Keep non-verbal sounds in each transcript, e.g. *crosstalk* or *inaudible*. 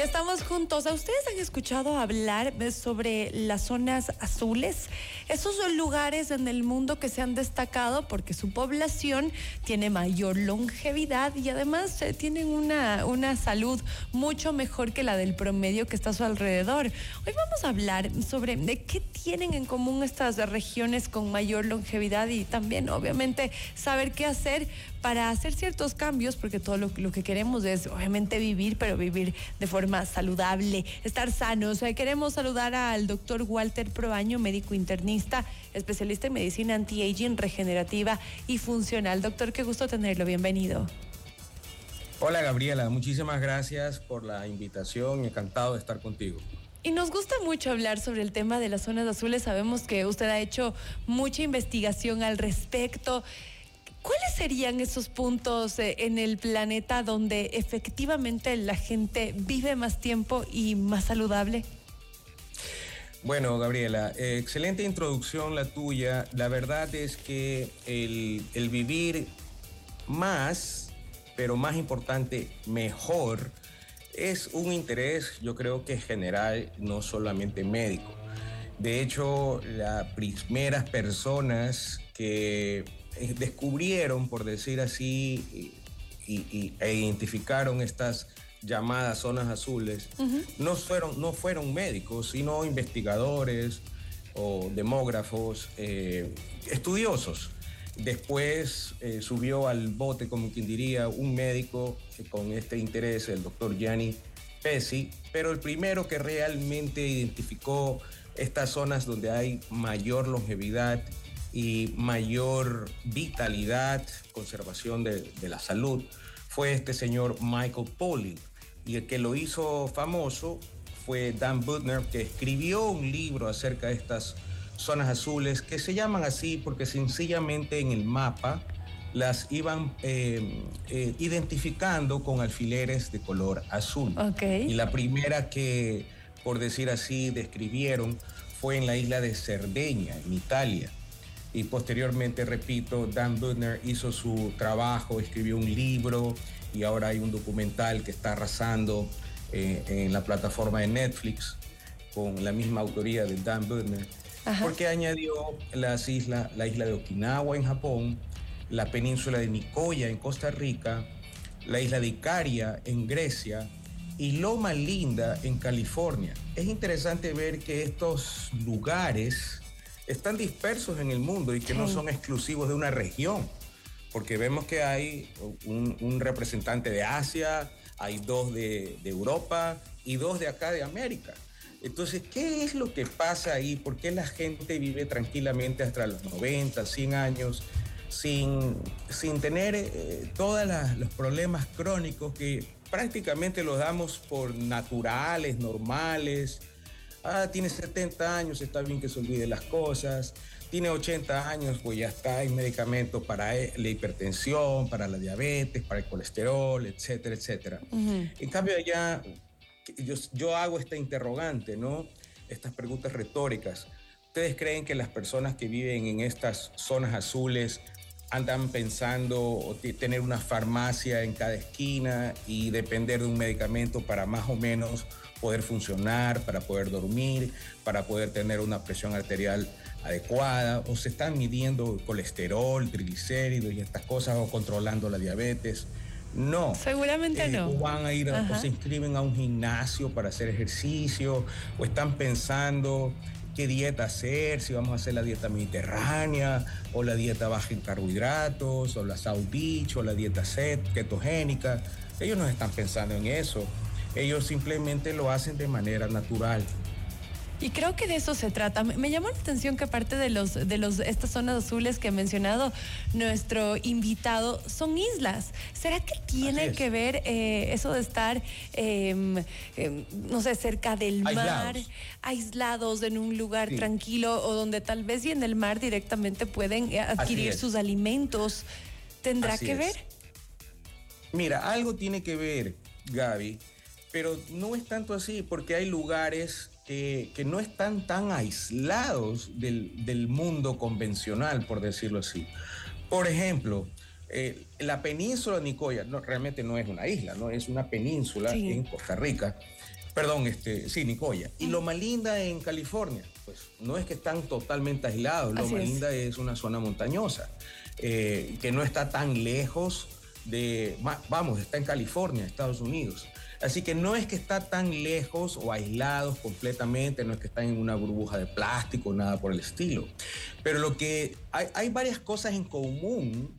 Ya estamos juntos. ¿A ustedes han escuchado hablar sobre las zonas azules? Esos son lugares en el mundo que se han destacado porque su población tiene mayor longevidad y además eh, tienen una, una salud mucho mejor que la del promedio que está a su alrededor. Hoy vamos a hablar sobre de qué tienen en común estas regiones con mayor longevidad y también obviamente saber qué hacer para hacer ciertos cambios, porque todo lo, lo que queremos es obviamente vivir, pero vivir de forma saludable, estar sanos. queremos saludar al doctor Walter Proaño, médico internista, especialista en medicina anti-aging, regenerativa y funcional. Doctor, qué gusto tenerlo. Bienvenido. Hola Gabriela, muchísimas gracias por la invitación. Encantado de estar contigo. Y nos gusta mucho hablar sobre el tema de las zonas azules. Sabemos que usted ha hecho mucha investigación al respecto. ¿Cuáles serían esos puntos eh, en el planeta donde efectivamente la gente vive más tiempo y más saludable? Bueno, Gabriela, eh, excelente introducción la tuya. La verdad es que el, vivir más, pero más importante, mejor, es un interés, yo creo que general, no solamente médico. De hecho, las primeras personas que descubrieron, por decir así, y, e identificaron estas llamadas zonas azules, no, fueron, no fueron médicos, sino investigadores o demógrafos, eh, estudiosos. Después eh, subió al bote, como quien diría, un médico con este interés, el doctor Gianni Pesci, pero el primero que realmente identificó estas zonas donde hay mayor longevidad y mayor vitalidad, conservación de, la salud, fue este señor Michael Polly. Y el que lo hizo famoso fue Dan Butner, que escribió un libro acerca de estas zonas azules, que se llaman así porque sencillamente en el mapa las iban eh, eh, identificando con alfileres de color azul. Y la primera que, por decir así, describieron fue en la isla de Cerdeña, en Italia y posteriormente, repito, Dan Butner hizo su trabajo, escribió un libro y ahora hay un documental que está arrasando eh, en la plataforma de Netflix con la misma autoría de Dan Butner, porque añadió las islas, la isla de Okinawa en Japón, la península de Nicoya en Costa Rica, la isla de Icaria en Grecia y Loma Linda en California. Es interesante ver que estos lugares están dispersos en el mundo y que no son exclusivos de una región, porque vemos que hay un, representante de Asia, hay dos de, Europa y dos de acá de América. Entonces, ¿qué es lo que pasa ahí? ¿Por qué la gente vive tranquilamente hasta los 90, 100 años sin, sin tener eh, todos los problemas crónicos que prácticamente los damos por naturales, normales, Ah, tiene 70 años, está bien que se olvide las cosas. Tiene 80 años, pues ya está, hay medicamentos para e, la hipertensión, para la diabetes, para el colesterol, etcétera, etcétera. En cambio, ya yo, yo hago esta interrogante, ¿no? Estas preguntas retóricas. ¿Ustedes creen que las personas que viven en estas zonas azules andan pensando tener una farmacia en cada esquina y depender de un medicamento para más o menos poder funcionar, para poder dormir, para poder tener una presión arterial adecuada, o se están midiendo colesterol, triglicéridos y estas cosas, o controlando la diabetes. No. Seguramente eh, no. O van a ir, o se inscriben a un gimnasio para hacer ejercicio, o están pensando qué dieta hacer, si vamos a hacer la dieta mediterránea, o la dieta baja en carbohidratos, o la South Beach, o la dieta set, ketogénica. Ellos no están pensando en eso. Ellos simplemente lo hacen de manera natural. Y creo que de eso se trata. Me llamó la atención que parte de los de los estas zonas azules que ha mencionado nuestro invitado son islas. ¿Será que tiene que ver eh, eso de estar, em, em, no sé, cerca del mar, aislados en un lugar tranquilo o donde tal vez y en el mar directamente pueden eh, adquirir sus alimentos? ¿Tendrá que ver? Mira, algo tiene que ver, Gaby pero no es tanto así porque hay lugares que, no están tan aislados del, mundo convencional, por decirlo así. Por ejemplo, eh, la península de Nicoya no, realmente no es una isla, no es una península en Costa Rica. Perdón, este, sí, Nicoya. Y Loma Linda en California, pues no es que están totalmente aislados. Loma Linda es una zona montañosa, eh, que no está tan lejos de, vamos, está en California, Estados Unidos. Así que no es que está tan lejos o aislados completamente, no es que están en una burbuja de plástico, nada por el estilo. Pero lo que hay, hay varias cosas en común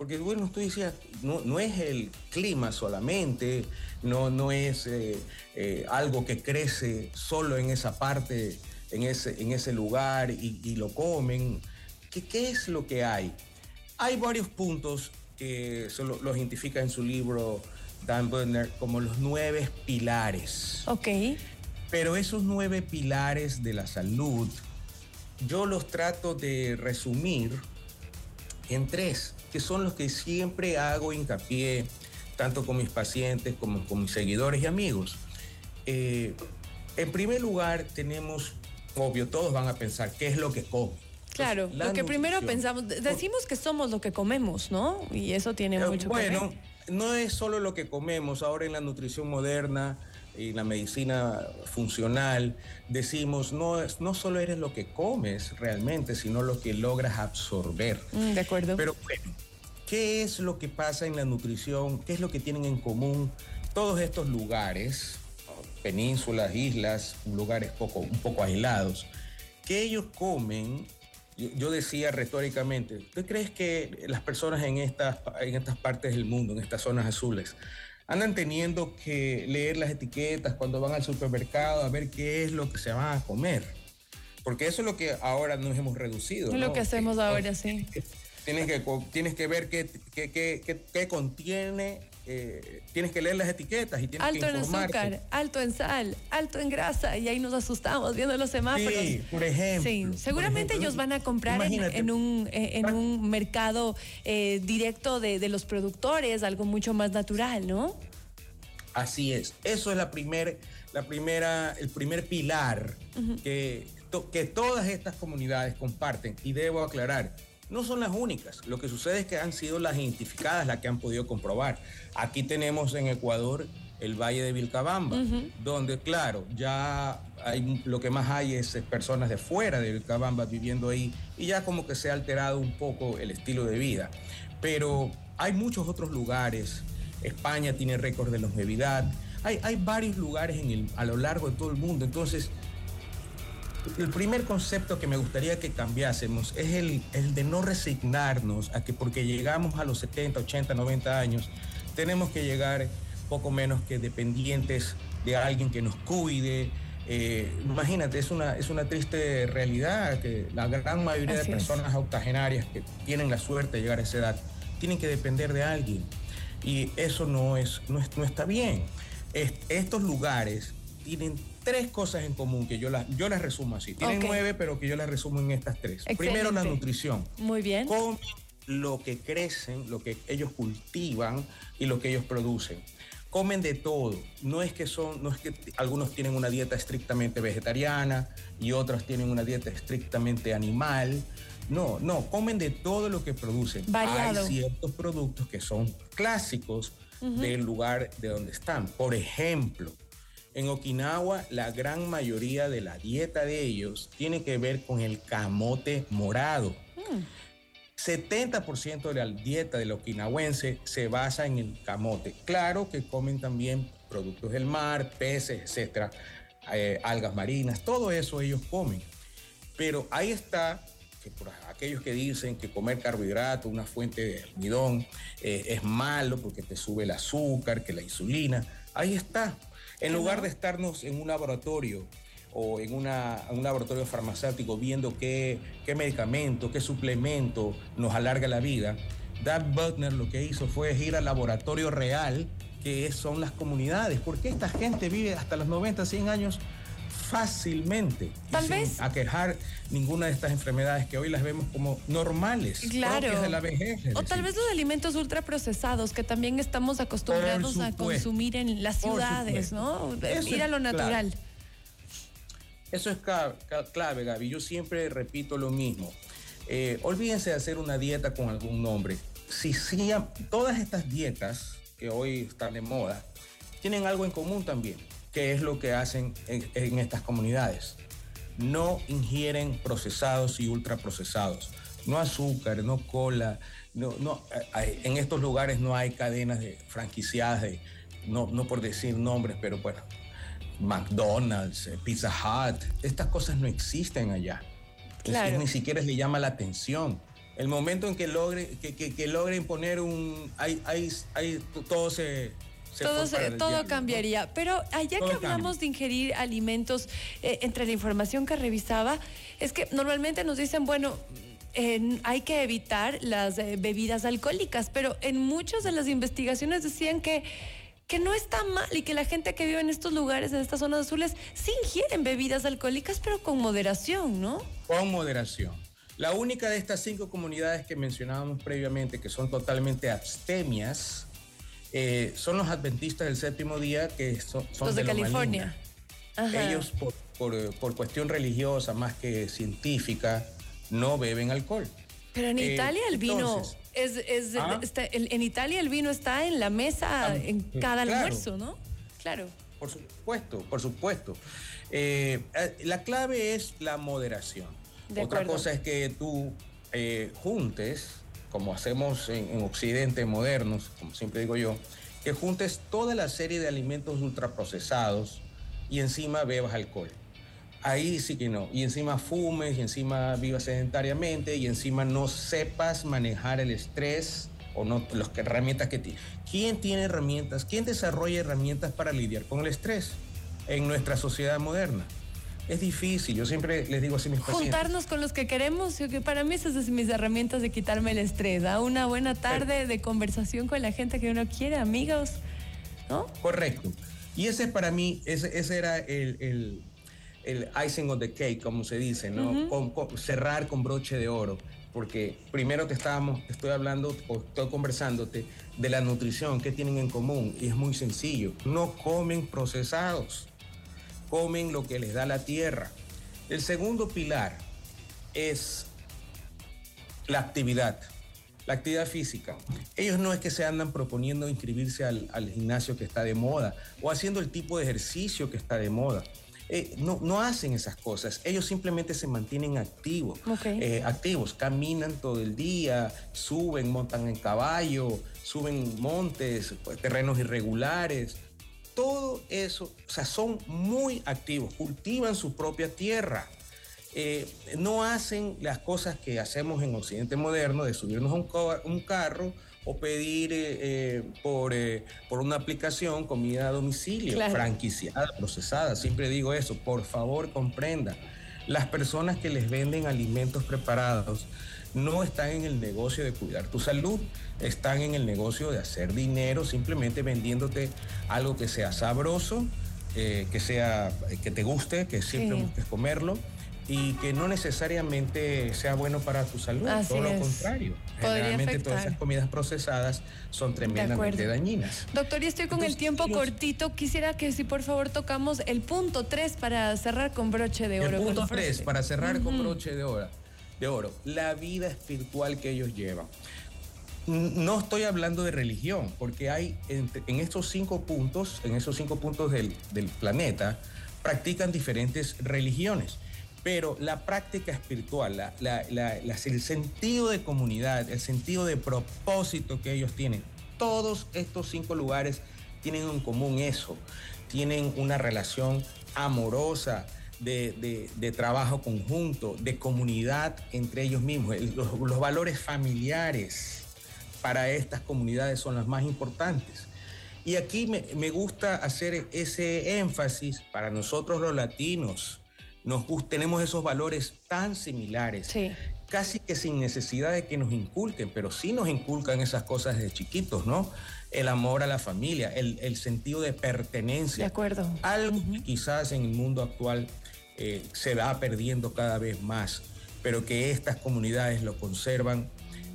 porque bueno, tú decías, no, no es el clima solamente, no, no es eh, eh, algo que crece solo en esa parte, en ese, en ese lugar y, lo comen. ¿Qué, ¿Qué, es lo que hay? Hay varios puntos que se lo, identifica en su libro Dan Butner como los nueve pilares. Ok. Pero esos nueve pilares de la salud, yo los trato de resumir en tres que son los que siempre hago hincapié, tanto con mis pacientes como con mis seguidores y amigos. Eh, en primer lugar, tenemos, obvio, todos van a pensar qué es lo que come. Claro, lo que primero pensamos, decimos que somos lo que comemos, ¿no? Y eso tiene eh, mucho que ver. Bueno, no es solo lo que comemos, ahora en la nutrición moderna y la medicina funcional, decimos, no, no solo eres lo que comes realmente, sino lo que logras absorber. Mm, de acuerdo. Pero bueno, ¿qué es lo que pasa en la nutrición? ¿Qué es lo que tienen en común todos estos lugares, penínsulas, islas, lugares poco, un poco aislados, que ellos comen? Yo, decía retóricamente, ¿tú crees que las personas en estas, en estas partes del mundo, en estas zonas azules, andan teniendo que leer las etiquetas cuando van al supermercado a ver qué es lo que se van a comer. Porque eso es lo que ahora nos hemos reducido. Es lo que hacemos ahora, sí. Tienes que, tienes que ver qué, qué, qué, qué contiene, eh, tienes que leer las etiquetas y tienes alto que informarte. en azúcar, alto en sal, alto en grasa, y ahí nos asustamos viendo los semáforos. Sí, por ejemplo. Sí, seguramente ellos van a comprar en, un, eh, en un mercado eh, directo de, de, los productores, algo mucho más natural, ¿no? Así es. Eso es la, primer, la primera, el primer pilar que, que todas estas comunidades comparten. Y debo aclarar, no son las únicas. Lo que sucede es que han sido las identificadas las que han podido comprobar. Aquí tenemos en Ecuador el Valle de Vilcabamba, donde, claro, ya hay, lo que más hay es personas de fuera de Vilcabamba viviendo ahí y ya como que se ha alterado un poco el estilo de vida. Pero hay muchos otros lugares. España tiene récord de longevidad. Hay, hay varios lugares en el, a lo largo de todo el mundo. Entonces, el primer concepto que me gustaría que cambiásemos es el, el, de no resignarnos a que porque llegamos a los 70, 80, 90 años, tenemos que llegar poco menos que dependientes de alguien que nos cuide. Eh, imagínate, es una, es una triste realidad que la gran mayoría de personas octogenarias que tienen la suerte de llegar a esa edad tienen que depender de alguien. Y eso no, es, no, no está bien. estos lugares tienen tres cosas en común que yo las, yo las resumo así. Tienen nueve, pero que yo las resumo en estas tres. Primero, la nutrición. Muy bien. Comen lo que crecen, lo que ellos cultivan y lo que ellos producen. Comen de todo. No es que son, no es que algunos tienen una dieta estrictamente vegetariana y otros tienen una dieta estrictamente animal. No, no, comen de todo lo que producen. Variado. Hay ciertos productos que son clásicos del lugar de donde están. Por ejemplo, en Okinawa, la gran mayoría de la dieta de ellos tiene que ver con el camote morado. 70% de la dieta del okinawense se basa en el camote. Claro que comen también productos del mar, peces, etcétera, eh, algas marinas, todo eso ellos comen. Pero ahí está que por aquellos que dicen que comer carbohidrato, una fuente de almidón, eh, es malo porque te sube el azúcar, que la insulina, ahí está. En lugar de estarnos en un laboratorio o en un laboratorio farmacéutico viendo qué, qué medicamento, qué suplemento nos alarga la vida, Doug Butner lo que hizo fue ir al laboratorio real, que son las comunidades. porque esta gente vive hasta los 90, 100 años fácilmente Tal sin vez. aquejar ninguna de estas enfermedades que hoy las vemos como normales, claro. de la vejez. O tal vez los alimentos ultraprocesados que también estamos acostumbrados a consumir en las ciudades, ¿no? Ir a lo natural. Eso es clave, Gaby. Yo siempre repito lo mismo. Eh, olvídense de hacer una dieta con algún nombre. si, si todas estas dietas que hoy están de moda tienen algo en común también, que es lo que hacen en, estas comunidades. No ingieren procesados y ultraprocesados, no azúcar, no cola, no, no, en estos lugares no hay cadenas de franquiciadas, no, no por decir nombres, pero bueno, McDonald's, eh, Pizza Hut, estas cosas no existen allá. Claro. ni siquiera le llama la atención. El momento en que logre, que, que, logre imponer un... Hay, hay, hay, todo se... todo, todo cambiaría. Pero allá que hablamos de ingerir alimentos, eh, entre la información que revisaba, es que normalmente nos dicen, bueno, hay que evitar las eh, bebidas alcohólicas, pero en muchas de las investigaciones decían que que no está mal y que la gente que vive en estos lugares, en estas zonas azules, sí ingieren bebidas alcohólicas, pero con moderación, ¿no? Con moderación. La única de estas cinco comunidades que mencionábamos previamente, que son totalmente abstemias, eh, son los adventistas del séptimo día, que son, los de, California. Ellos, por, por, cuestión religiosa más que científica, no beben alcohol. Pero en eh, Italia el vino es, ¿Ah? en Italia el vino está en la mesa ah, en cada almuerzo, ¿no? Claro. Por supuesto, por supuesto. Eh, la clave es la moderación. Otra cosa es que tú juntes, como hacemos en, en, Occidente modernos, como siempre digo yo, que juntes toda la serie de alimentos ultraprocesados y encima bebas alcohol ahí sí que no. Y encima fumes, y encima vivas sedentariamente, y encima no sepas manejar el estrés o no las herramientas que tienes. ¿Quién tiene herramientas? ¿Quién desarrolla herramientas para lidiar con el estrés en nuestra sociedad moderna? Es difícil, yo siempre les digo así a mis pacientes. Juntarnos con los que queremos, que para mí esas son mis herramientas de quitarme el estrés. A una buena tarde de conversación con la gente que uno quiere, amigos, ¿no? Correcto. Y ese es para mí, ese, ese era el el icing of the cake, como se dice, ¿no? cerrar con broche de oro. Porque primero te estábamos, estoy hablando o estoy conversándote de la nutrición, que tienen en común. Y es muy sencillo. No comen procesados, comen lo que les da la tierra. El segundo pilar es la actividad, la actividad física. Ellos no es que se andan proponiendo inscribirse al, al gimnasio que está de moda o haciendo el tipo de ejercicio que está de moda eh, no, no, hacen esas cosas. Ellos simplemente se mantienen activos, eh, activos, caminan todo el día, suben, montan en caballo, suben montes, terrenos irregulares. Todo eso, o sea, son muy activos, cultivan su propia tierra. Eh, no hacen las cosas que hacemos en Occidente moderno de subirnos a un, un carro o pedir eh, eh, por, eh, por una aplicación comida a domicilio, franquiciada, procesada. Siempre digo eso, por favor comprenda. Las personas que les venden alimentos preparados no están en el negocio de cuidar tu salud, están en el negocio de hacer dinero simplemente vendiéndote algo que sea sabroso, que sea que te guste, que siempre busques comerlo y que no necesariamente sea bueno para tu salud, todo lo contrario. Generalmente todas esas comidas procesadas son tremendamente dañinas. Doctor, y estoy con el tiempo cortito. Quisiera que si por favor tocamos el punto 3 para cerrar con broche de oro. El punto 3 para cerrar con broche de oro, de oro. La vida espiritual que ellos llevan. No estoy hablando de religión, porque hay en, estos cinco puntos, en esos cinco puntos del, del planeta, practican diferentes religiones pero la práctica espiritual, el sentido de comunidad, el sentido de propósito que ellos tienen, todos estos cinco lugares tienen en común eso, tienen una relación amorosa, de, trabajo conjunto, de comunidad entre ellos mismos. Los, valores familiares para estas comunidades son las más importantes. Y aquí me, me gusta hacer ese énfasis para nosotros los latinos, nos tenemos esos valores tan similares, casi que sin necesidad de que nos inculquen, pero sí nos inculcan esas cosas desde chiquitos, ¿no? El amor a la familia, el, sentido de pertenencia. De acuerdo. Algo quizás en el mundo actual eh, se va perdiendo cada vez más, pero que estas comunidades lo conservan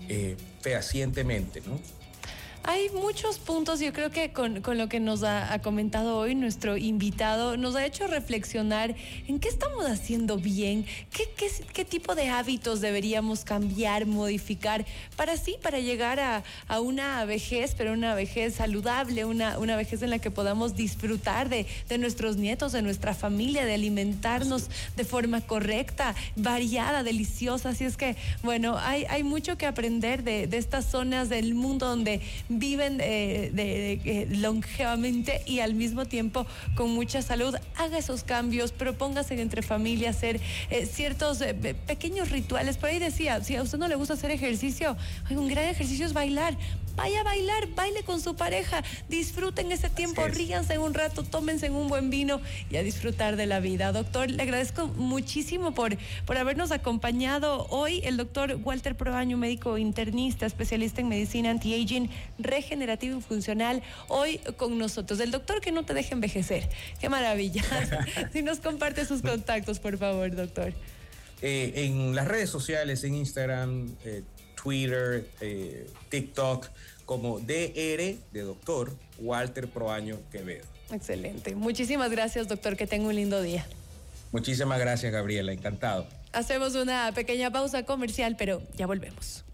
eh, fehacientemente, ¿no? Hay muchos puntos, yo creo que con, lo que nos ha, comentado hoy nuestro invitado, nos ha hecho reflexionar en qué estamos haciendo bien, qué, qué, tipo de hábitos deberíamos cambiar, modificar, para sí, para llegar a, una vejez, pero una vejez saludable, una, una vejez en la que podamos disfrutar de, nuestros nietos, de nuestra familia, de alimentarnos de forma correcta, variada, deliciosa. Así es que, bueno, hay, hay mucho que aprender de, de estas zonas del mundo donde viven eh, de, longevamente y al mismo tiempo con mucha salud. Haga esos cambios, propóngase entre familias hacer eh, ciertos eh, pequeños rituales. Por ahí decía, si a usted no le gusta hacer ejercicio, un gran ejercicio es bailar vaya a bailar, baile con su pareja, disfruten ese tiempo, ríanse un rato, tómense un buen vino y a disfrutar de la vida. Doctor, le agradezco muchísimo por, por habernos acompañado hoy. El doctor Walter Proaño, médico internista, especialista en medicina anti-aging, regenerativo y funcional, hoy con nosotros. El doctor que no te deje envejecer. Qué maravilla. *laughs* si nos comparte sus contactos, por favor, doctor. Eh, en las redes sociales, en Instagram, eh, Twitter, eh, TikTok, como DR de doctor Walter Proaño Quevedo. Excelente. Muchísimas gracias, doctor. Que tenga un lindo día. Muchísimas gracias, Gabriela. Encantado. Hacemos una pequeña pausa comercial, pero ya volvemos.